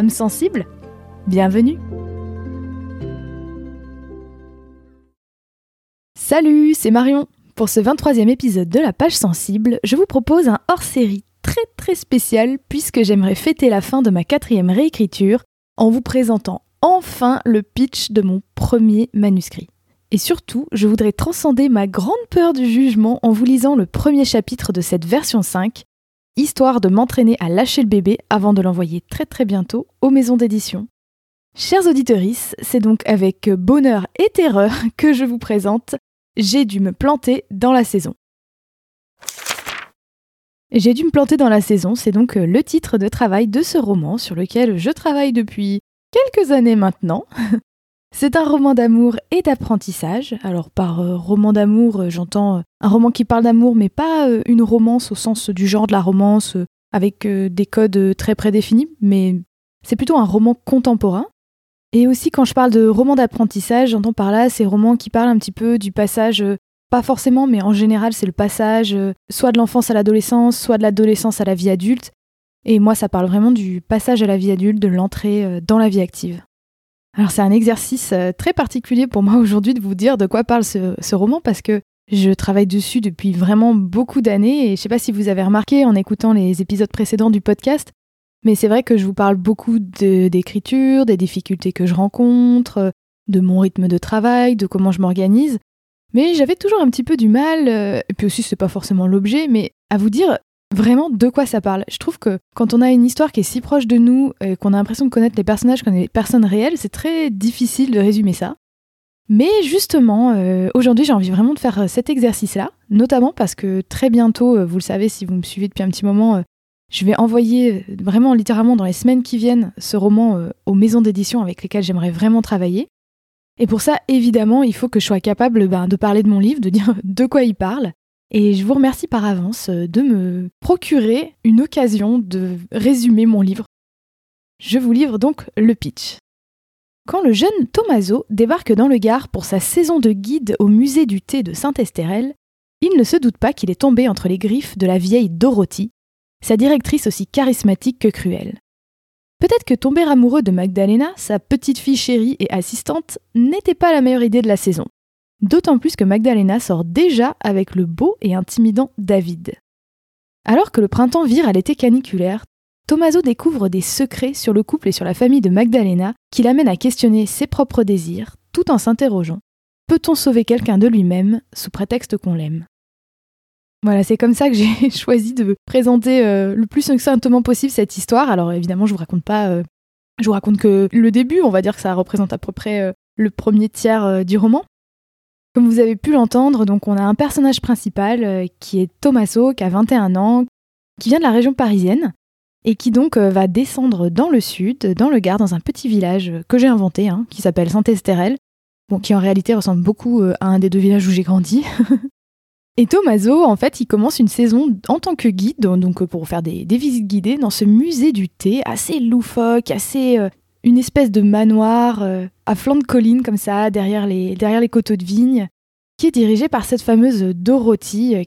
Âme sensible. Bienvenue. Salut, c'est Marion. Pour ce 23e épisode de La Page Sensible, je vous propose un hors-série très très spécial puisque j'aimerais fêter la fin de ma quatrième réécriture en vous présentant enfin le pitch de mon premier manuscrit. Et surtout, je voudrais transcender ma grande peur du jugement en vous lisant le premier chapitre de cette version 5 histoire de m'entraîner à lâcher le bébé avant de l'envoyer très très bientôt aux maisons d'édition. Chers auditeurs, c'est donc avec bonheur et terreur que je vous présente J'ai dû me planter dans la saison. J'ai dû me planter dans la saison, c'est donc le titre de travail de ce roman sur lequel je travaille depuis quelques années maintenant. C'est un roman d'amour et d'apprentissage. Alors par euh, roman d'amour, euh, j'entends euh, un roman qui parle d'amour, mais pas une romance au sens du genre de la romance, avec des codes très prédéfinis, mais c'est plutôt un roman contemporain. Et aussi quand je parle de roman d'apprentissage, j'entends par là ces romans qui parlent un petit peu du passage, pas forcément, mais en général c'est le passage soit de l'enfance à l'adolescence, soit de l'adolescence à la vie adulte. Et moi ça parle vraiment du passage à la vie adulte, de l'entrée dans la vie active. Alors c'est un exercice euh, très particulier pour moi aujourd'hui de vous dire de quoi parle ce, roman parce que je travaille dessus depuis vraiment beaucoup d'années et je ne sais pas si vous avez remarqué en écoutant les épisodes précédents du podcast, mais c'est vrai que je vous parle beaucoup d'écriture, des difficultés que je rencontre, de mon rythme de travail, de comment je m'organise. Mais j'avais toujours un petit peu du mal, euh, et puis aussi c'est pas forcément l'objet, mais à vous dire vraiment de quoi ça parle. Je trouve que quand on a une histoire qui est si proche de nous, et qu'on a l'impression de connaître les personnages comme des personnes réelles, c'est très difficile de résumer ça. Mais justement, euh, aujourd'hui j'ai envie vraiment de faire euh, cet exercice-là, notamment parce que très bientôt, euh, vous le savez si vous me suivez depuis un petit moment, je vais envoyer vraiment littéralement dans les semaines qui viennent ce roman aux maisons d'édition avec lesquelles j'aimerais vraiment travailler. Et pour ça, évidemment, il faut que je sois capable ben, de parler de mon livre, de dire de quoi il parle, et je vous remercie par avance euh, de me procurer une occasion de résumer mon livre. Je vous livre donc le pitch. Quand le jeune Tommaso débarque dans le Gard pour sa saison de guide au musée du thé de Saint-Estérel, il ne se doute pas qu'il est tombé entre les griffes de la vieille Dorothy, sa directrice aussi charismatique que cruelle. Peut-être que tomber amoureux de Magdalena, sa petite fille chérie et assistante, n'était pas la meilleure idée de la saison. D'autant plus que Magdalena sort déjà avec le beau et intimidant David. Alors que le printemps vire à l'été caniculaire, Tommaso découvre des secrets sur le couple et sur la famille de Magdalena qui l'amènent à questionner ses propres désirs tout en s'interrogeant peut-on sauver quelqu'un de lui-même sous prétexte qu'on l'aime? Voilà, c'est comme ça que j'ai choisi de présenter euh, le plus succinctement possible cette histoire. Alors évidemment, je vous raconte pas, euh, je vous raconte que le début, on va dire que ça représente à peu près euh, le premier tiers du roman. Comme vous avez pu l'entendre, donc on a un personnage principal euh, qui est Tommaso, qui a 21 ans, qui vient de la région parisienne et qui donc euh, va descendre dans le sud, dans le Gard, dans un petit village que j'ai inventé, hein, qui s'appelle Saint-Estérel, qui en réalité ressemble beaucoup euh, à un des deux villages où j'ai grandi. et Tommaso, en fait, il commence une saison en tant que guide, donc pour faire des visites guidées dans ce musée du thé assez loufoque, assez une espèce de manoir euh, à flanc de colline comme ça, derrière les, derrière les coteaux de vigne, qui est dirigé par cette fameuse Dorothy, euh,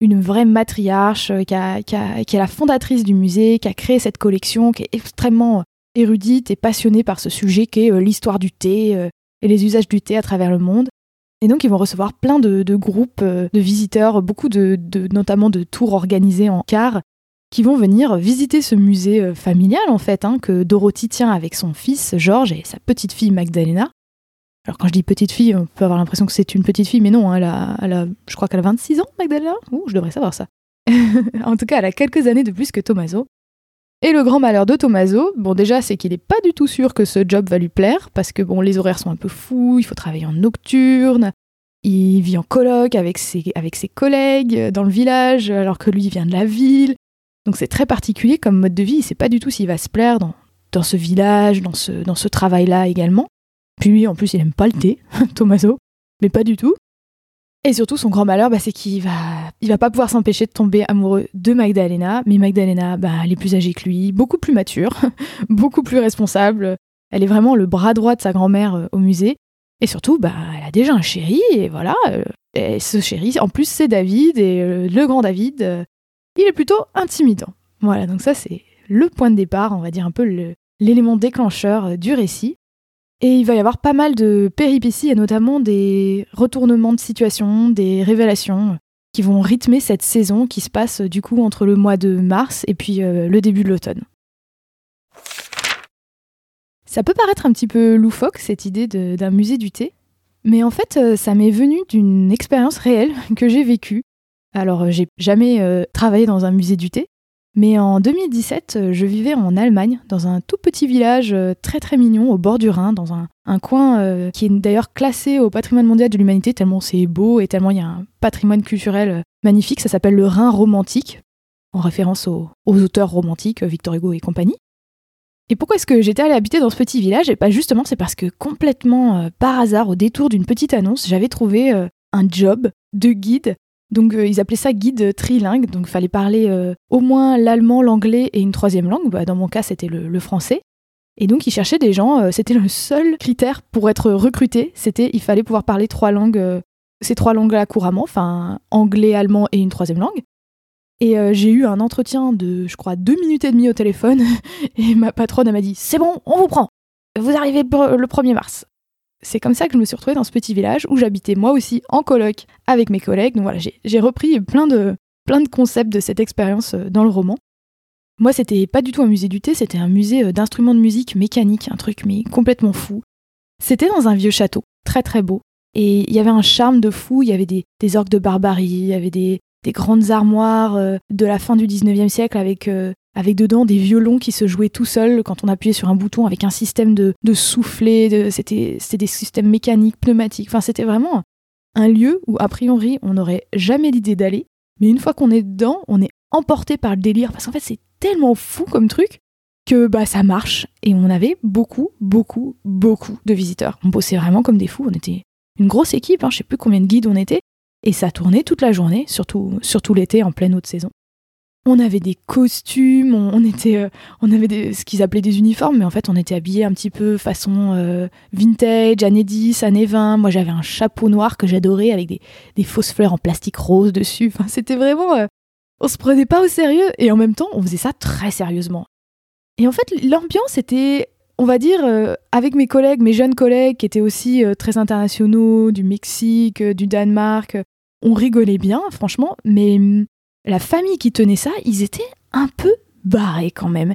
une vraie matriarche euh, qui, est la fondatrice du musée, qui a créé cette collection, qui est extrêmement érudite et passionnée par ce sujet qui est l'histoire du thé et les usages du thé à travers le monde. Et donc ils vont recevoir plein de, groupes de visiteurs, beaucoup de, notamment de tours organisés en car qui vont venir visiter ce musée euh, familial en fait, hein, que Dorothy tient avec son fils George et sa petite fille Magdalena. Alors quand je dis petite fille, on peut avoir l'impression que c'est une petite fille, mais non, elle, a, je crois qu'elle a 26 ans, Magdalena. Ouh, je devrais savoir ça. en tout cas, elle a quelques années de plus que Tommaso. Et le grand malheur de Tommaso, bon déjà, c'est qu'il n'est pas du tout sûr que ce job va lui plaire, parce que bon, les horaires sont un peu fous, il faut travailler en nocturne, il vit en coloc avec ses, avec ses collègues dans le village, alors que lui vient de la ville. Donc c'est très particulier comme mode de vie, il sait pas du tout s'il va se plaire dans dans ce village, dans ce, travail-là également. Puis lui, en plus, il aime pas le thé, Tommaso, mais pas du tout. Et surtout, son grand malheur, bah, c'est qu'il va, il va pas pouvoir s'empêcher de tomber amoureux de Magdalena. Mais Magdalena, bah, elle est plus âgée que lui, beaucoup plus mature, beaucoup plus responsable. Elle est vraiment le bras droit de sa grand-mère euh, au musée. Et surtout, bah, elle a déjà un chéri, et voilà. Euh, et ce chéri, en plus, c'est David, et euh, le grand David, il est plutôt intimidant. Voilà, donc ça, c'est le point de départ, on va dire un peu l'élément déclencheur du récit. Et il va y avoir pas mal de péripéties et notamment des retournements de situation, des révélations qui vont rythmer cette saison qui se passe du coup entre le mois de mars et puis euh, le début de l'automne. Ça peut paraître un petit peu loufoque cette idée d'un musée du thé, mais en fait euh, ça m'est venu d'une expérience réelle que j'ai vécue. Alors euh, j'ai jamais travaillé dans un musée du thé, mais en 2017, euh, je vivais en Allemagne, dans un tout petit village euh, très très mignon au bord du Rhin, dans un, coin euh, qui est d'ailleurs classé au patrimoine mondial de l'humanité, tellement c'est beau et tellement il y a un patrimoine culturel magnifique. Ça s'appelle le Rhin romantique, en référence aux, auteurs romantiques, Victor Hugo et compagnie. Et pourquoi est-ce que j'étais allée habiter dans ce petit village? Et pas justement, c'est parce que complètement par hasard, au détour d'une petite annonce, j'avais trouvé un job de guide donc euh, ils appelaient ça guide trilingue, donc il fallait parler euh, au moins l'allemand, l'anglais et une troisième langue. Bah, dans mon cas, c'était le, français. Et donc ils cherchaient des gens, euh, c'était le seul critère pour être recruté, c'était il fallait pouvoir parler trois langues, ces trois langues-là couramment, enfin anglais, allemand et une troisième langue. Et j'ai eu un entretien de, je crois, deux minutes et demie au téléphone, et ma patronne m'a dit c'est bon, on vous prend, vous arrivez le 1er mars c'est comme ça que je me suis retrouvée dans ce petit village où j'habitais moi aussi en coloc avec mes collègues. Donc voilà, j'ai repris plein de, concepts de cette expérience euh, dans le roman. Moi, c'était pas du tout un musée du thé, c'était un musée euh, d'instruments de musique mécanique, un truc mais complètement fou. C'était dans un vieux château, très très beau. Et il y avait un charme de fou, il y avait des, des orgues de barbarie, il y avait des, des grandes armoires euh, de la fin du 19e siècle avec avec dedans des violons qui se jouaient tout seuls quand on appuyait sur un bouton avec un système de, de soufflet, c'était des systèmes mécaniques, pneumatiques, enfin c'était vraiment un lieu où a priori on n'aurait jamais l'idée d'aller, mais une fois qu'on est dedans, on est emporté par le délire, parce qu'en fait c'est tellement fou comme truc que bah ça marche, et on avait beaucoup, beaucoup, beaucoup de visiteurs. On bossait vraiment comme des fous, on était une grosse équipe, hein, je sais plus combien de guides on était, et ça tournait toute la journée, surtout, surtout l'été en pleine haute saison on avait des costumes, on, était, euh, on avait ce qu'ils appelaient des uniformes, mais en fait on était habillés un petit peu façon euh, vintage, années 10, années 20. Moi j'avais un chapeau noir que j'adorais avec des, fausses fleurs en plastique rose dessus. Enfin, c'était vraiment, euh, on se prenait pas au sérieux et en même temps on faisait ça très sérieusement. Et en fait l'ambiance était, on va dire, avec mes collègues, mes jeunes collègues qui étaient aussi très internationaux, du Mexique, du Danemark, on rigolait bien, franchement, mais hum, la famille qui tenait ça, ils étaient un peu barrés quand même.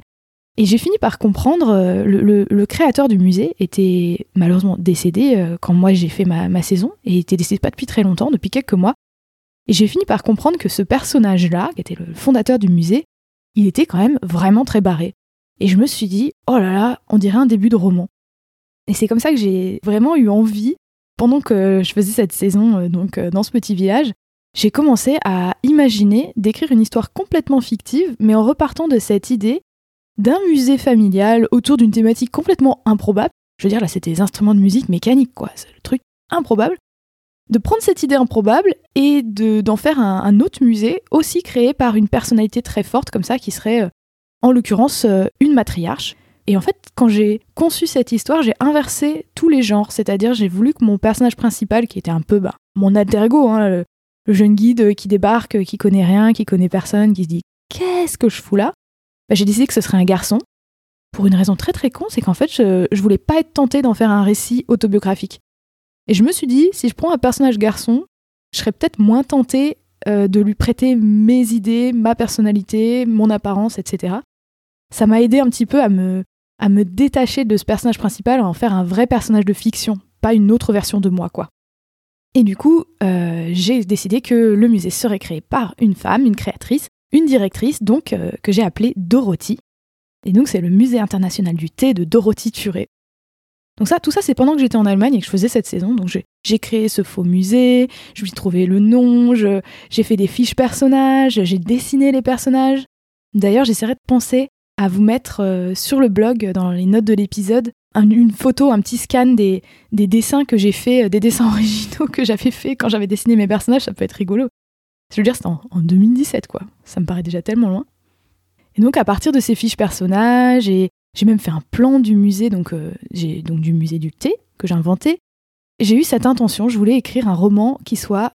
Et j'ai fini par comprendre, euh, le, créateur du musée était malheureusement décédé euh, quand moi j'ai fait ma, saison, et il était décédé pas depuis très longtemps, depuis quelques mois. Et j'ai fini par comprendre que ce personnage-là, qui était le fondateur du musée, il était quand même vraiment très barré. Et je me suis dit, oh là là, on dirait un début de roman. Et c'est comme ça que j'ai vraiment eu envie, pendant que je faisais cette saison euh, donc dans ce petit village, j'ai commencé à imaginer d'écrire une histoire complètement fictive, mais en repartant de cette idée d'un musée familial autour d'une thématique complètement improbable. Je veux dire, là, c'était des instruments de musique mécanique, quoi. C'est le truc improbable. De prendre cette idée improbable et d'en faire un, autre musée, aussi créé par une personnalité très forte, comme ça, qui serait, euh, en l'occurrence, euh, une matriarche. Et en fait, quand j'ai conçu cette histoire, j'ai inversé tous les genres, c'est-à-dire j'ai voulu que mon personnage principal, qui était un peu bah, mon alter ego, hein, jeune guide qui débarque, qui connaît rien, qui connaît personne, qui se dit qu'est-ce que je fous là? Bah, J'ai décidé que ce serait un garçon. Pour une raison très très con, c'est qu'en fait, je, je voulais pas être tentée d'en faire un récit autobiographique. Et je me suis dit, si je prends un personnage garçon, je serais peut-être moins tentée euh, de lui prêter mes idées, ma personnalité, mon apparence, etc. Ça m'a aidé un petit peu à me, à me détacher de ce personnage principal, à en faire un vrai personnage de fiction, pas une autre version de moi, quoi. Et du coup, euh, j'ai décidé que le musée serait créé par une femme, une créatrice, une directrice, donc euh, que j'ai appelée Dorothy. Et donc c'est le musée international du thé de Dorothy Turé. Donc ça, tout ça, c'est pendant que j'étais en Allemagne et que je faisais cette saison. Donc j'ai créé ce faux musée, je lui ai trouvé le nom, j'ai fait des fiches personnages, j'ai dessiné les personnages. D'ailleurs, j'essaierai de penser à vous mettre euh, sur le blog, dans les notes de l'épisode, une photo, un petit scan des, des dessins que j'ai fait, euh, des dessins originaux que j'avais fait quand j'avais dessiné mes personnages. Ça peut être rigolo. Je veux dire, c'était en, 2017, quoi. Ça me paraît déjà tellement loin. Et donc, à partir de ces fiches personnages, et j'ai même fait un plan du musée, donc, euh, j'ai, donc du musée du thé, que j'ai inventé. J'ai eu cette intention, je voulais écrire un roman qui soit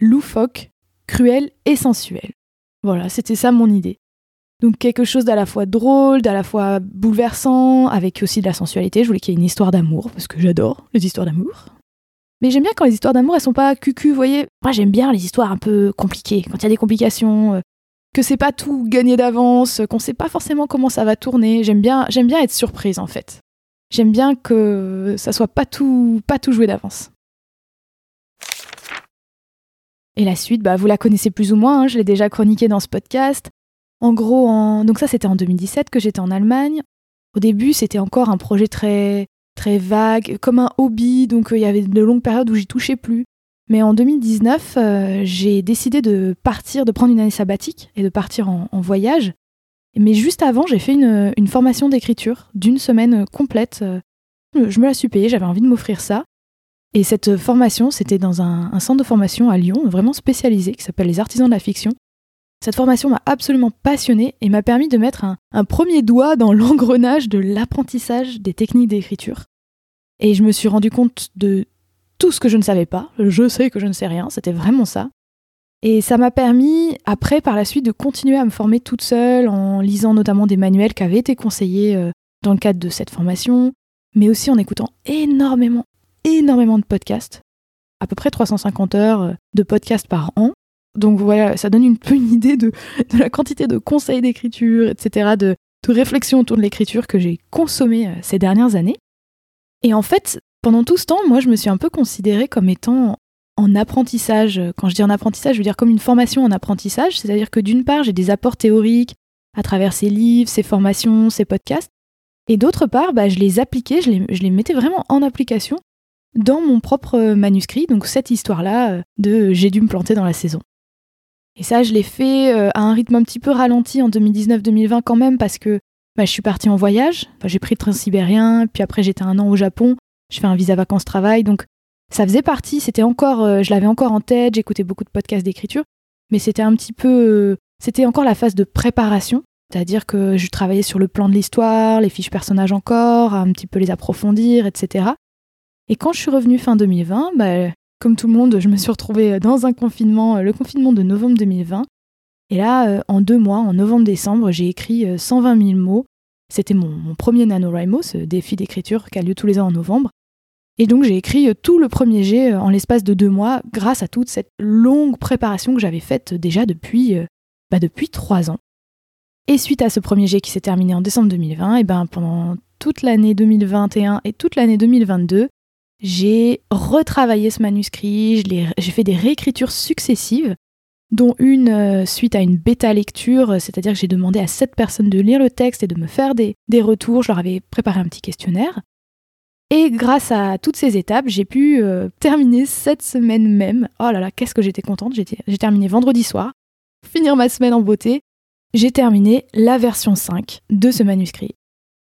loufoque, cruel et sensuel. Voilà, c'était ça mon idée. Donc quelque chose d'à la fois drôle, d'à la fois bouleversant, avec aussi de la sensualité. Je voulais qu'il y ait une histoire d'amour, parce que j'adore les histoires d'amour. Mais j'aime bien quand les histoires d'amour, elles sont pas cucu, vous voyez. Moi, j'aime bien les histoires un peu compliquées, quand il y a des complications, euh, que c'est pas tout gagné d'avance, qu'on sait pas forcément comment ça va tourner. J'aime bien, être surprise, en fait. J'aime bien que ça soit pas tout, pas tout joué d'avance. Et la suite, bah, vous la connaissez plus ou moins, hein, je l'ai déjà chroniqué dans ce podcast. En gros, en... donc ça c'était en 2017 que j'étais en Allemagne. Au début, c'était encore un projet très très vague, comme un hobby, donc euh, il y avait de longues périodes où j'y touchais plus. Mais en 2019, euh, j'ai décidé de partir, de prendre une année sabbatique et de partir en, voyage. Mais juste avant, j'ai fait une, formation d'écriture d'une semaine complète. Je me la suis payée, j'avais envie de m'offrir ça. Et cette formation, c'était dans un, un, centre de formation à Lyon, vraiment spécialisé, qui s'appelle les Artisans de la Fiction. Cette formation m'a absolument passionnée et m'a permis de mettre un, premier doigt dans l'engrenage de l'apprentissage des techniques d'écriture. Et je me suis rendu compte de tout ce que je ne savais pas. Je sais que je ne sais rien, c'était vraiment ça. Et ça m'a permis, après, par la suite, de continuer à me former toute seule en lisant notamment des manuels qui avaient été conseillés euh, dans le cadre de cette formation, mais aussi en écoutant énormément, énormément de podcasts. À peu près 350 heures euh, de podcasts par an. Donc voilà, ça donne une idée de, la quantité de conseils d'écriture, etc., de, de réflexion autour de l'écriture que j'ai consommé euh, ces dernières années. Et en fait, pendant tout ce temps, moi, je me suis un peu considérée comme étant en apprentissage. Quand je dis en apprentissage, je veux dire comme une formation en apprentissage, c'est-à-dire que d'une part, j'ai des apports théoriques à travers ces livres, ces formations, ces podcasts, et d'autre part, bah, je les appliquais, je les, je les mettais vraiment en application dans mon propre manuscrit, donc cette histoire-là euh, de J'ai dû me planter dans la saison. Et ça, je l'ai fait euh, à un rythme un petit peu ralenti en 2019-2020 quand même parce que bah, je suis partie en voyage. j'ai pris le train sibérien, puis après j'étais un an au Japon. Je fais un visa vacances-travail, donc ça faisait partie. C'était encore, euh, je l'avais encore en tête. J'écoutais beaucoup de podcasts d'écriture, mais c'était un petit peu, euh, c'était encore la phase de préparation. C'est-à-dire que je travaillais sur le plan de l'histoire, les fiches personnages encore, un petit peu les approfondir, etc. Et quand je suis revenue fin 2020, bah, comme tout le monde, je me suis retrouvée dans un confinement, euh, le confinement de novembre 2020. Et là, euh, en deux mois, en novembre-décembre, j'ai écrit 120 euh, 000 mots. C'était mon, premier NaNoWriMo, ce défi d'écriture qui a lieu tous les ans en novembre. Et donc j'ai écrit tout le premier jet en l'espace de deux mois grâce à toute cette longue préparation que j'avais faite déjà depuis, bah depuis trois ans. Et suite à ce premier jet qui s'est terminé en décembre 2020, et ben pendant toute l'année 2021 et toute l'année 2022, j'ai retravaillé ce manuscrit, j'ai fait des réécritures successives, dont une euh, suite à une bêta lecture, c'est-à-dire que j'ai demandé à sept personnes de lire le texte et de me faire des, retours, je leur avais préparé un petit questionnaire. Et grâce à toutes ces étapes, j'ai pu euh, terminer cette semaine même. Oh là là, qu'est-ce que j'étais contente, j'ai terminé vendredi soir, finir ma semaine en beauté. J'ai terminé la version 5 de ce manuscrit.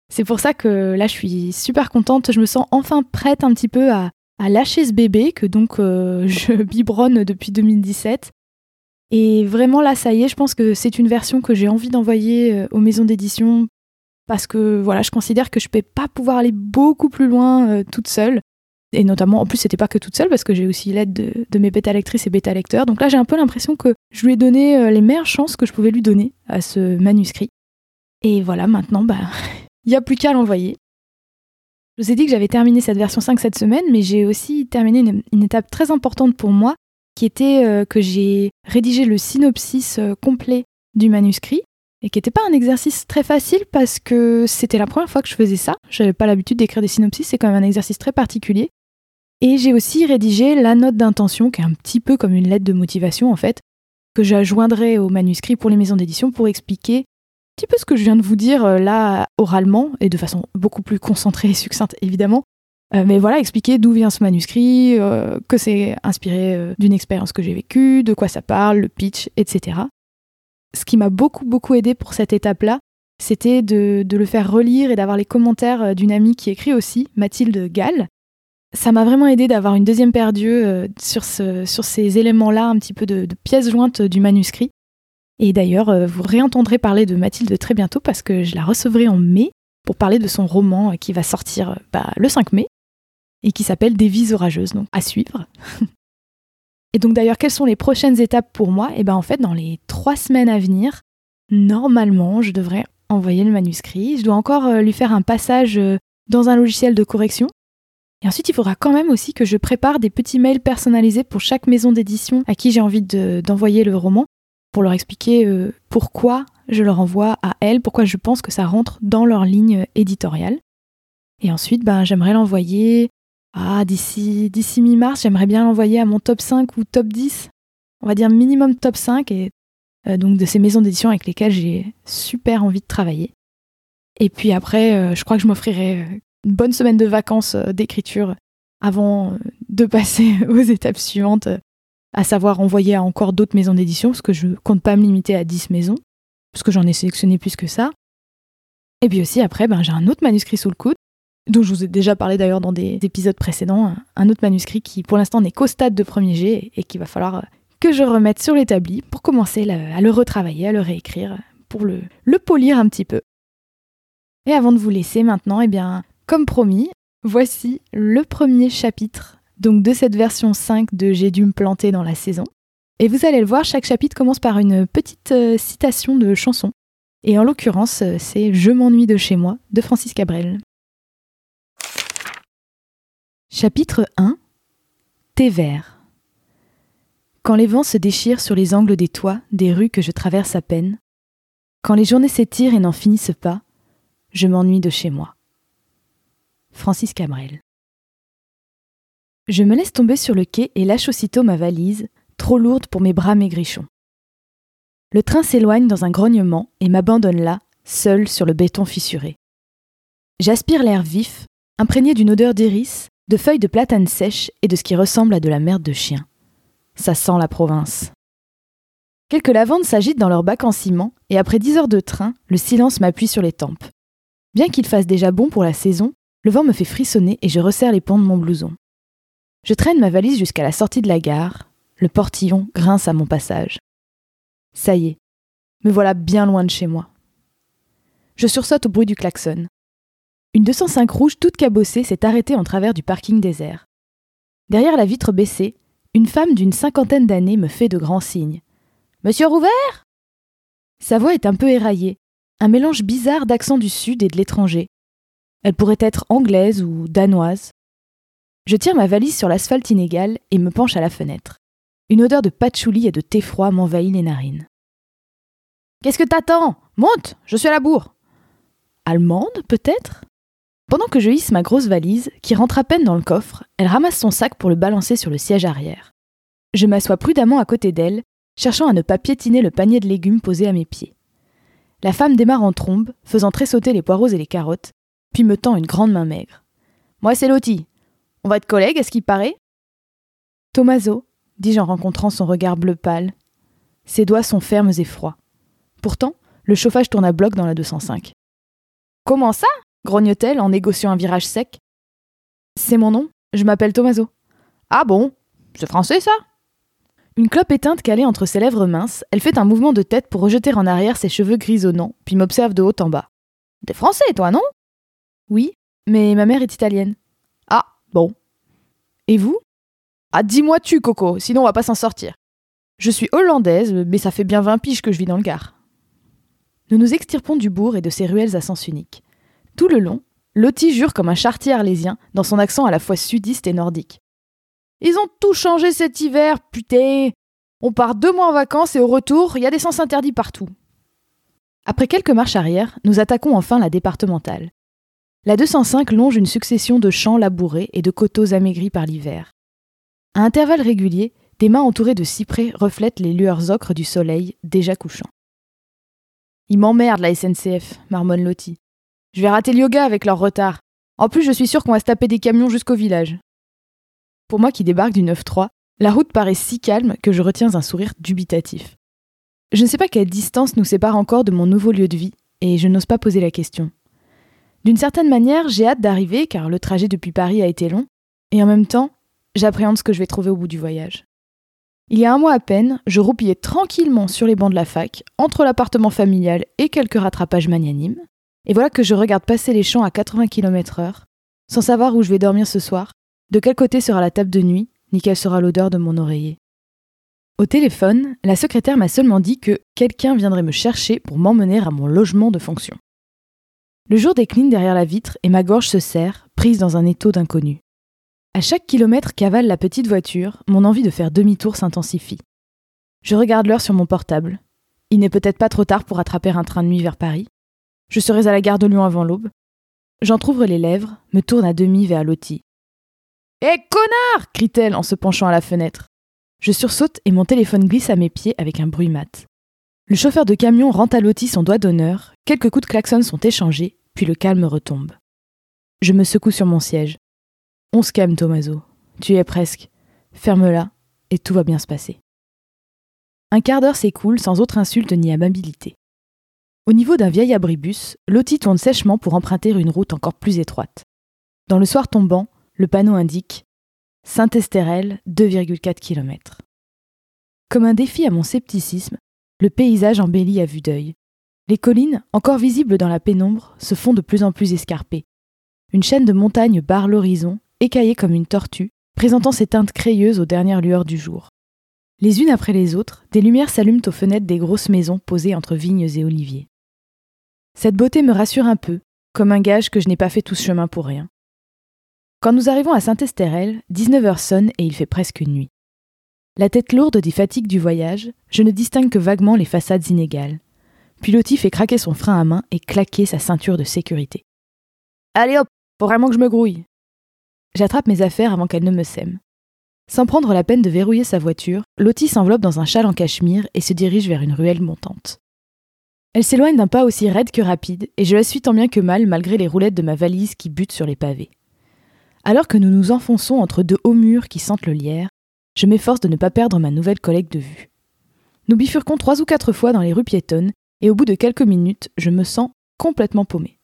C'est pour ça que là, je suis super contente. Je me sens enfin prête un petit peu à, lâcher ce bébé que donc euh, je biberonne depuis 2017. Et vraiment là, ça y est, je pense que c'est une version que j'ai envie d'envoyer euh, aux maisons d'édition parce que voilà, je considère que je ne peux pas pouvoir aller beaucoup plus loin euh, toute seule. Et notamment, en plus, c'était pas que toute seule parce que j'ai aussi l'aide de, mes bêta lectrices et bêta lecteurs. Donc là, j'ai un peu l'impression que je lui ai donné les meilleures chances que je pouvais lui donner à ce manuscrit. Et voilà, maintenant, bah, il n'y a plus qu'à l'envoyer. Je vous ai dit que j'avais terminé cette version 5 cette semaine, mais j'ai aussi terminé une, étape très importante pour moi, qui était euh, que j'ai rédigé le synopsis euh, complet du manuscrit, et qui n'était pas un exercice très facile parce que c'était la première fois que je faisais ça. Je n'avais pas l'habitude d'écrire des synopsis, c'est quand même un exercice très particulier. Et j'ai aussi rédigé la note d'intention, qui est un petit peu comme une lettre de motivation en fait, que j'adjoindrai au manuscrit pour les maisons d'édition pour expliquer petit peu ce que je viens de vous dire euh, là oralement et de façon beaucoup plus concentrée et succincte évidemment. Euh, mais voilà, expliquer d'où vient ce manuscrit, euh, que c'est inspiré d'une expérience que j'ai vécue, de quoi ça parle, le pitch, etc. Ce qui m'a beaucoup beaucoup aidé pour cette étape-là, c'était de, le faire relire et d'avoir les commentaires d'une amie qui écrit aussi, Mathilde Gall. Ça m'a vraiment aidé d'avoir une deuxième paire d'yeux sur, ce, sur ces éléments-là, un petit peu de pièces jointes du manuscrit. Et d'ailleurs, vous réentendrez parler de Mathilde très bientôt parce que je la recevrai en mai pour parler de son roman qui va sortir bah, le 5 mai et qui s'appelle Des vies orageuses, donc à suivre. et donc d'ailleurs, quelles sont les prochaines étapes pour moi? Et eh bien en fait, dans les trois semaines à venir, normalement, je devrais envoyer le manuscrit. Je dois encore euh, lui faire un passage euh, dans un logiciel de correction. Et ensuite, il faudra quand même aussi que je prépare des petits mails personnalisés pour chaque maison d'édition à qui j'ai envie d'envoyer le roman, pour leur expliquer euh, pourquoi je leur envoie à elles, pourquoi je pense que ça rentre dans leur ligne éditoriale. Et ensuite, ben, j'aimerais l'envoyer d'ici, mi-mars, j'aimerais bien l'envoyer à mon top 5 ou top 10. On va dire minimum top 5 et euh, donc de ces maisons d'édition avec lesquelles j'ai super envie de travailler. Et puis après, euh, je crois que je m'offrirai une bonne semaine de vacances d'écriture avant de passer aux étapes suivantes, à savoir envoyer à encore d'autres maisons d'édition, parce que je compte pas me limiter à 10 maisons, parce que j'en ai sélectionné plus que ça. Et puis aussi après, ben, j'ai un autre manuscrit sous le coude dont je vous ai déjà parlé d'ailleurs dans des épisodes précédents, un autre manuscrit qui pour l'instant n'est qu'au stade de premier jet et qu'il va falloir que je remette sur l'établi pour commencer à le retravailler, à le réécrire, pour le, le polir un petit peu. Et avant de vous laisser maintenant, eh bien, comme promis, voici le premier chapitre donc de cette version 5 de J'ai dû me planter dans la saison. Et vous allez le voir, chaque chapitre commence par une petite euh, citation de chanson. Et en l'occurrence, euh, c'est Je m'ennuie de chez moi de Francis Cabrel. Chapitre 1 Thé vert Quand les vents se déchirent sur les angles des toits des rues que je traverse à peine, quand les journées s'étirent et n'en finissent pas, je m'ennuie de chez moi. Francis Cabrel. Je me laisse tomber sur le quai et lâche aussitôt ma valise, trop lourde pour mes bras maigrichons. Le train s'éloigne dans un grognement et m'abandonne là, seul sur le béton fissuré. J'aspire l'air vif, imprégné d'une odeur d'iris, de feuilles de platane sèches et de ce qui ressemble à de la merde de chien. Ça sent la province. Quelques lavandes s'agitent dans leur bac en ciment, et après dix heures de train, le silence m'appuie sur les tempes. Bien qu'il fasse déjà bon pour la saison, le vent me fait frissonner et je resserre les pans de mon blouson. Je traîne ma valise jusqu'à la sortie de la gare, le portillon grince à mon passage. Ça y est, me voilà bien loin de chez moi. Je sursaute au bruit du klaxon. Une 205 rouge toute cabossée s'est arrêtée en travers du parking désert. Derrière la vitre baissée, une femme d'une cinquantaine d'années me fait de grands signes. Monsieur Rouvert Sa voix est un peu éraillée, un mélange bizarre d'accent du sud et de l'étranger. Elle pourrait être anglaise ou danoise. Je tire ma valise sur l'asphalte inégal et me penche à la fenêtre. Une odeur de patchouli et de thé froid m'envahit les narines. Qu'est-ce que t'attends? Monte Je suis à la bourre Allemande, peut-être? Pendant que je hisse ma grosse valise, qui rentre à peine dans le coffre, elle ramasse son sac pour le balancer sur le siège arrière. Je m'assois prudemment à côté d'elle, cherchant à ne pas piétiner le panier de légumes posé à mes pieds. La femme démarre en trombe, faisant tressauter les poireaux et les carottes, puis me tend une grande main maigre. Moi, c'est Lottie. On va être collègues, est-ce qu'il paraît Tommaso, dis-je en rencontrant son regard bleu pâle. Ses doigts sont fermes et froids. Pourtant, le chauffage tourne à bloc dans la 205. Comment ça? grogne-t-elle en négociant un virage sec. C'est mon nom, je m'appelle Tommaso. Ah bon? C'est français ça? Une clope éteinte calée entre ses lèvres minces, elle fait un mouvement de tête pour rejeter en arrière ses cheveux grisonnants, puis m'observe de haut en bas. T'es français, toi, non? Oui, mais ma mère est italienne. Bon. Et vous? Ah, dis-moi tu, Coco, sinon on va pas s'en sortir. Je suis hollandaise, mais ça fait bien vingt piges que je vis dans le Gard. Nous nous extirpons du bourg et de ses ruelles à sens unique. Tout le long, Lottie jure comme un chartier arlésien, dans son accent à la fois sudiste et nordique. Ils ont tout changé cet hiver, putain On part deux mois en vacances et au retour, il y a des sens interdits partout. Après quelques marches arrière, nous attaquons enfin la départementale. La 205 longe une succession de champs labourés et de coteaux amaigris par l'hiver. À intervalles réguliers, des mains entourées de cyprès reflètent les lueurs ocres du soleil déjà couchant. Ils m'emmerdent la SNCF, marmonne Lottie. Je vais rater le yoga avec leur retard. En plus, je suis sûre qu'on va se taper des camions jusqu'au village. Pour moi qui débarque du 9-3, la route paraît si calme que je retiens un sourire dubitatif. Je ne sais pas quelle distance nous sépare encore de mon nouveau lieu de vie, et je n'ose pas poser la question. D'une certaine manière, j'ai hâte d'arriver car le trajet depuis Paris a été long, et en même temps, j'appréhende ce que je vais trouver au bout du voyage. Il y a un mois à peine, je roupillais tranquillement sur les bancs de la fac, entre l'appartement familial et quelques rattrapages magnanimes, et voilà que je regarde passer les champs à 80 km/h, sans savoir où je vais dormir ce soir, de quel côté sera la table de nuit, ni quelle sera l'odeur de mon oreiller. Au téléphone, la secrétaire m'a seulement dit que quelqu'un viendrait me chercher pour m'emmener à mon logement de fonction. Le jour décline derrière la vitre et ma gorge se serre, prise dans un étau d'inconnu. À chaque kilomètre qu'avale la petite voiture, mon envie de faire demi-tour s'intensifie. Je regarde l'heure sur mon portable. Il n'est peut-être pas trop tard pour attraper un train de nuit vers Paris. Je serai à la gare de Lyon avant l'aube. J'entr'ouvre les lèvres, me tourne à demi vers Lottie. Hé, connard crie-t-elle en se penchant à la fenêtre. Je sursaute et mon téléphone glisse à mes pieds avec un bruit mat. Le chauffeur de camion rend à Lottie son doigt d'honneur, quelques coups de klaxon sont échangés, puis le calme retombe. Je me secoue sur mon siège. On se calme, Tomaso. Tu es presque. Ferme-la, et tout va bien se passer. Un quart d'heure s'écoule sans autre insulte ni amabilité. Au niveau d'un vieil abribus, Lottie tourne sèchement pour emprunter une route encore plus étroite. Dans le soir tombant, le panneau indique Saint-Estérel, 2,4 km. Comme un défi à mon scepticisme, le paysage embellit à vue d'œil. Les collines, encore visibles dans la pénombre, se font de plus en plus escarpées. Une chaîne de montagnes barre l'horizon, écaillée comme une tortue, présentant ses teintes crayeuses aux dernières lueurs du jour. Les unes après les autres, des lumières s'allument aux fenêtres des grosses maisons posées entre vignes et oliviers. Cette beauté me rassure un peu, comme un gage que je n'ai pas fait tout ce chemin pour rien. Quand nous arrivons à Saint-Estérel, 19 heures sonnent et il fait presque nuit. La tête lourde des fatigues du voyage, je ne distingue que vaguement les façades inégales. Puis Lottie fait craquer son frein à main et claquer sa ceinture de sécurité. Allez hop, faut vraiment que je me grouille. J'attrape mes affaires avant qu'elle ne me sème. Sans prendre la peine de verrouiller sa voiture, Lottie s'enveloppe dans un châle en cachemire et se dirige vers une ruelle montante. Elle s'éloigne d'un pas aussi raide que rapide, et je la suis tant bien que mal malgré les roulettes de ma valise qui butent sur les pavés. Alors que nous nous enfonçons entre deux hauts murs qui sentent le lierre, je m'efforce de ne pas perdre ma nouvelle collègue de vue. Nous bifurquons trois ou quatre fois dans les rues piétonnes, et au bout de quelques minutes, je me sens complètement paumé.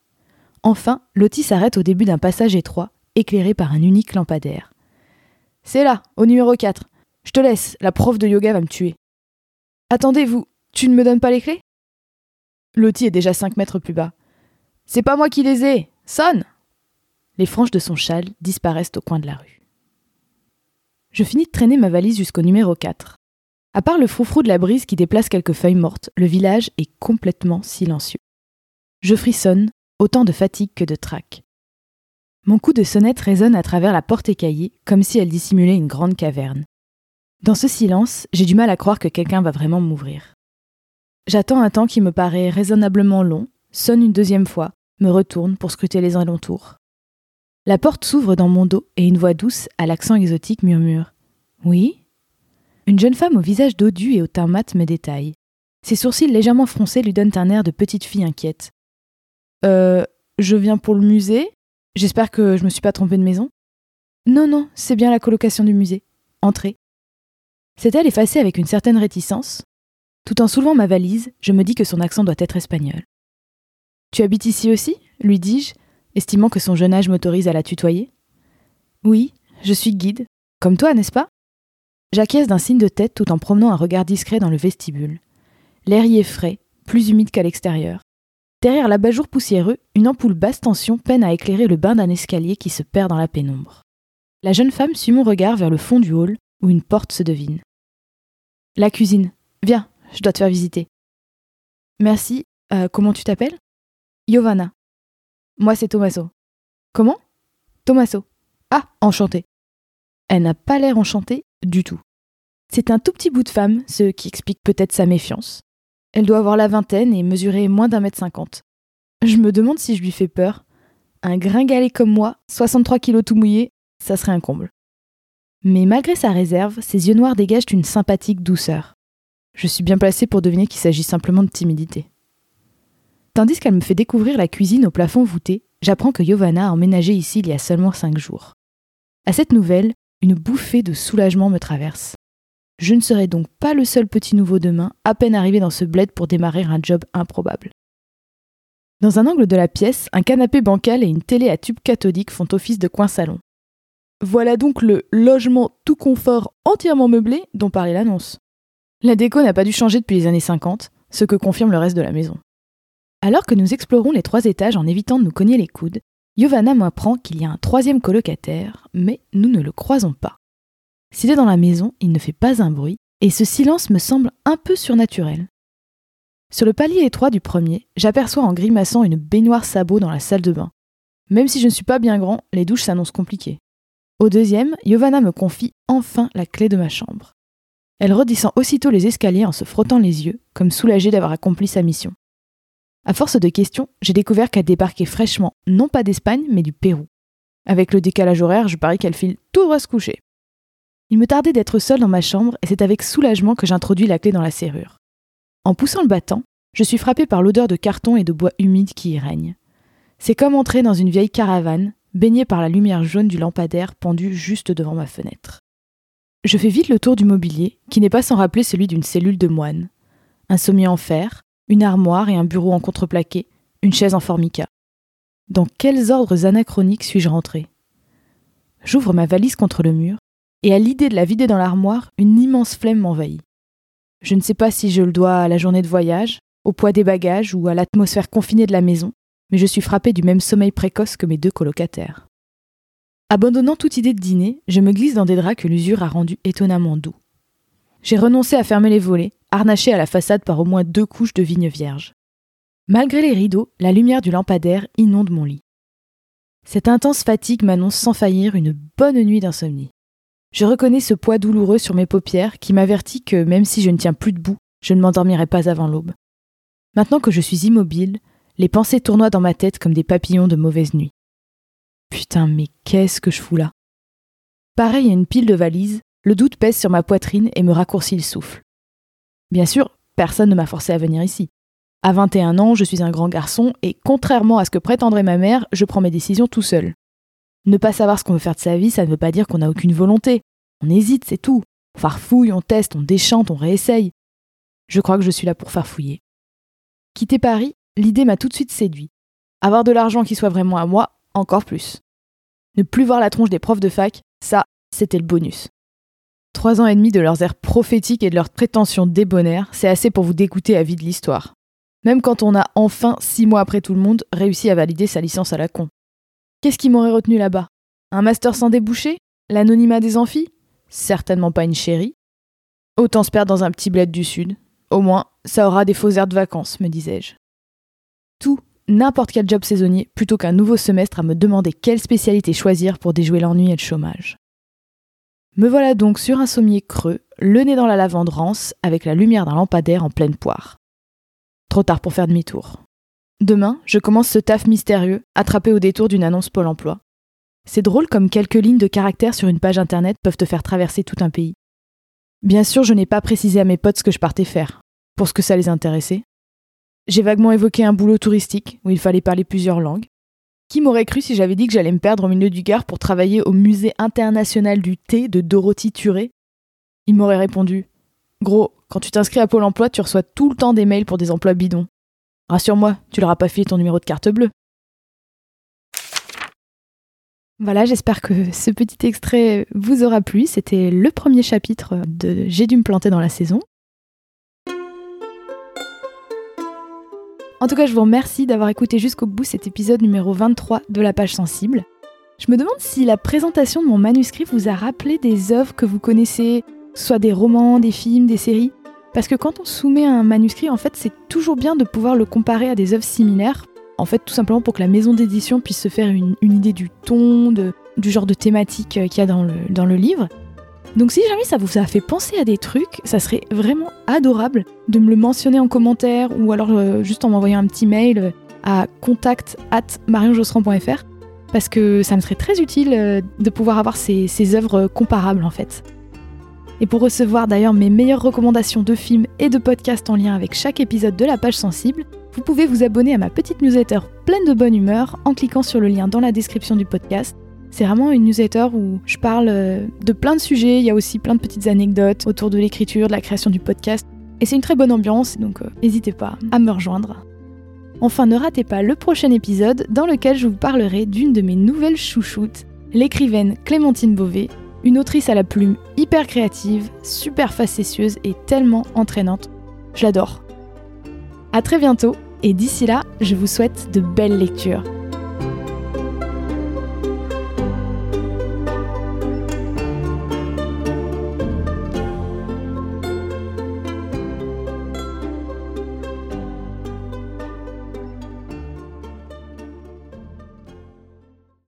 Enfin, Lottie s'arrête au début d'un passage étroit, éclairé par un unique lampadaire. C'est là, au numéro 4. Je te laisse, la prof de yoga va me tuer. Attendez, vous, tu ne me donnes pas les clés? Lottie est déjà cinq mètres plus bas. C'est pas moi qui les ai Sonne les franges de son châle disparaissent au coin de la rue. Je finis de traîner ma valise jusqu'au numéro 4. À part le froufrou de la brise qui déplace quelques feuilles mortes, le village est complètement silencieux. Je frissonne, autant de fatigue que de trac. Mon coup de sonnette résonne à travers la porte écaillée, comme si elle dissimulait une grande caverne. Dans ce silence, j'ai du mal à croire que quelqu'un va vraiment m'ouvrir. J'attends un temps qui me paraît raisonnablement long, sonne une deuxième fois, me retourne pour scruter les alentours. La porte s'ouvre dans mon dos et une voix douce, à l'accent exotique, murmure Oui? Une jeune femme au visage dodu et au teint mat me détaille. Ses sourcils légèrement froncés lui donnent un air de petite fille inquiète. Euh, je viens pour le musée J'espère que je me suis pas trompée de maison Non, non, c'est bien la colocation du musée. Entrez. C'est-elle effacée avec une certaine réticence Tout en soulevant ma valise, je me dis que son accent doit être espagnol. Tu habites ici aussi? lui dis-je, estimant que son jeune âge m'autorise à la tutoyer. Oui, je suis guide, comme toi, n'est-ce pas? J'acquiesce d'un signe de tête tout en promenant un regard discret dans le vestibule. L'air y est frais, plus humide qu'à l'extérieur. Derrière l'abat-jour poussiéreux, une ampoule basse tension peine à éclairer le bain d'un escalier qui se perd dans la pénombre. La jeune femme suit mon regard vers le fond du hall, où une porte se devine. La cuisine. Viens, je dois te faire visiter. Merci. Euh, comment tu t'appelles? Giovanna. Moi, c'est Tommaso. Comment Tommaso. Ah, enchanté. Elle n'a pas l'air enchantée du tout. C'est un tout petit bout de femme, ce qui explique peut-être sa méfiance. Elle doit avoir la vingtaine et mesurer moins d'un mètre cinquante. Je me demande si je lui fais peur. Un gringalet comme moi, 63 kilos tout mouillé, ça serait un comble. Mais malgré sa réserve, ses yeux noirs dégagent une sympathique douceur. Je suis bien placée pour deviner qu'il s'agit simplement de timidité. Tandis qu'elle me fait découvrir la cuisine au plafond voûté, j'apprends que Giovanna a emménagé ici il y a seulement cinq jours. À cette nouvelle, une bouffée de soulagement me traverse. Je ne serai donc pas le seul petit nouveau demain, à peine arrivé dans ce bled pour démarrer un job improbable. Dans un angle de la pièce, un canapé bancal et une télé à tube cathodique font office de coin-salon. Voilà donc le logement tout confort entièrement meublé dont parlait l'annonce. La déco n'a pas dû changer depuis les années 50, ce que confirme le reste de la maison. Alors que nous explorons les trois étages en évitant de nous cogner les coudes, Giovanna m'apprend qu'il y a un troisième colocataire, mais nous ne le croisons pas. S'il est dans la maison, il ne fait pas un bruit, et ce silence me semble un peu surnaturel. Sur le palier étroit du premier, j'aperçois en grimaçant une baignoire sabot dans la salle de bain. Même si je ne suis pas bien grand, les douches s'annoncent compliquées. Au deuxième, Giovanna me confie enfin la clé de ma chambre. Elle redescend aussitôt les escaliers en se frottant les yeux, comme soulagée d'avoir accompli sa mission. À force de questions, j'ai découvert qu'elle débarquait fraîchement, non pas d'Espagne, mais du Pérou. Avec le décalage horaire, je parie qu'elle file tout droit se coucher. Il me tardait d'être seule dans ma chambre et c'est avec soulagement que j'introduis la clé dans la serrure. En poussant le battant, je suis frappée par l'odeur de carton et de bois humide qui y règne. C'est comme entrer dans une vieille caravane, baignée par la lumière jaune du lampadaire pendu juste devant ma fenêtre. Je fais vite le tour du mobilier, qui n'est pas sans rappeler celui d'une cellule de moine. Un sommier en fer, une armoire et un bureau en contreplaqué, une chaise en formica. Dans quels ordres anachroniques suis-je rentré? J'ouvre ma valise contre le mur, et à l'idée de la vider dans l'armoire, une immense flemme m'envahit. Je ne sais pas si je le dois à la journée de voyage, au poids des bagages ou à l'atmosphère confinée de la maison, mais je suis frappé du même sommeil précoce que mes deux colocataires. Abandonnant toute idée de dîner, je me glisse dans des draps que l'usure a rendus étonnamment doux. J'ai renoncé à fermer les volets, harnachés à la façade par au moins deux couches de vigne vierge. Malgré les rideaux, la lumière du lampadaire inonde mon lit. Cette intense fatigue m'annonce sans faillir une bonne nuit d'insomnie. Je reconnais ce poids douloureux sur mes paupières qui m'avertit que même si je ne tiens plus debout, je ne m'endormirai pas avant l'aube. Maintenant que je suis immobile, les pensées tournoient dans ma tête comme des papillons de mauvaise nuit. Putain, mais qu'est-ce que je fous là? Pareil à une pile de valises, le doute pèse sur ma poitrine et me raccourcit le souffle. Bien sûr, personne ne m'a forcé à venir ici. À 21 ans, je suis un grand garçon et, contrairement à ce que prétendrait ma mère, je prends mes décisions tout seul. Ne pas savoir ce qu'on veut faire de sa vie, ça ne veut pas dire qu'on n'a aucune volonté. On hésite, c'est tout. On farfouille, on teste, on déchante, on réessaye. Je crois que je suis là pour farfouiller. Quitter Paris, l'idée m'a tout de suite séduit. Avoir de l'argent qui soit vraiment à moi, encore plus. Ne plus voir la tronche des profs de fac, ça, c'était le bonus. Trois ans et demi de leurs airs prophétiques et de leurs prétentions débonnaires, c'est assez pour vous dégoûter à vie de l'histoire. Même quand on a enfin, six mois après tout le monde, réussi à valider sa licence à la con. Qu'est-ce qui m'aurait retenu là-bas? Un master sans débouché L'anonymat des amphis? Certainement pas une chérie. Autant se perdre dans un petit bled du sud. Au moins, ça aura des faux airs de vacances, me disais-je. Tout, n'importe quel job saisonnier, plutôt qu'un nouveau semestre à me demander quelle spécialité choisir pour déjouer l'ennui et le chômage. Me voilà donc sur un sommier creux, le nez dans la lavande rance, avec la lumière d'un lampadaire en pleine poire. Trop tard pour faire demi-tour. Demain, je commence ce taf mystérieux, attrapé au détour d'une annonce Pôle emploi. C'est drôle comme quelques lignes de caractère sur une page internet peuvent te faire traverser tout un pays. Bien sûr, je n'ai pas précisé à mes potes ce que je partais faire, pour ce que ça les intéressait. J'ai vaguement évoqué un boulot touristique où il fallait parler plusieurs langues. Qui m'aurait cru si j'avais dit que j'allais me perdre au milieu du Gard pour travailler au Musée international du thé de Dorothy Turé? Il m'aurait répondu Gros, quand tu t'inscris à Pôle emploi, tu reçois tout le temps des mails pour des emplois bidons. Rassure-moi, tu leur as pas filé ton numéro de carte bleue. Voilà, j'espère que ce petit extrait vous aura plu. C'était le premier chapitre de J'ai dû me planter dans la saison. En tout cas, je vous remercie d'avoir écouté jusqu'au bout cet épisode numéro 23 de la page sensible. Je me demande si la présentation de mon manuscrit vous a rappelé des œuvres que vous connaissez, soit des romans, des films, des séries. Parce que quand on soumet un manuscrit, en fait, c'est toujours bien de pouvoir le comparer à des œuvres similaires. En fait, tout simplement pour que la maison d'édition puisse se faire une, idée du ton, du genre de thématique euh, qu'il y a dans le, dans le livre. Donc si jamais ça vous a fait penser à des trucs, ça serait vraiment adorable de me le mentionner en commentaire ou alors euh, juste en m'envoyant un petit mail euh, à contact at parce que ça me serait très utile euh, de pouvoir avoir ces, ces œuvres comparables en fait. Et pour recevoir d'ailleurs mes meilleures recommandations de films et de podcasts en lien avec chaque épisode de la page sensible, vous pouvez vous abonner à ma petite newsletter pleine de bonne humeur en cliquant sur le lien dans la description du podcast c'est vraiment une newsletter où je parle euh, de plein de sujets, il y a aussi plein de petites anecdotes autour de l'écriture, de la création du podcast. Et c'est une très bonne ambiance, donc euh, n'hésitez pas à me rejoindre. Enfin, ne ratez pas le prochain épisode dans lequel je vous parlerai d'une de mes nouvelles chouchoutes, l'écrivaine Clémentine Beauvais, une autrice à la plume hyper créative, super facétieuse et tellement entraînante. Je l'adore. A très bientôt et d'ici là, je vous souhaite de belles lectures.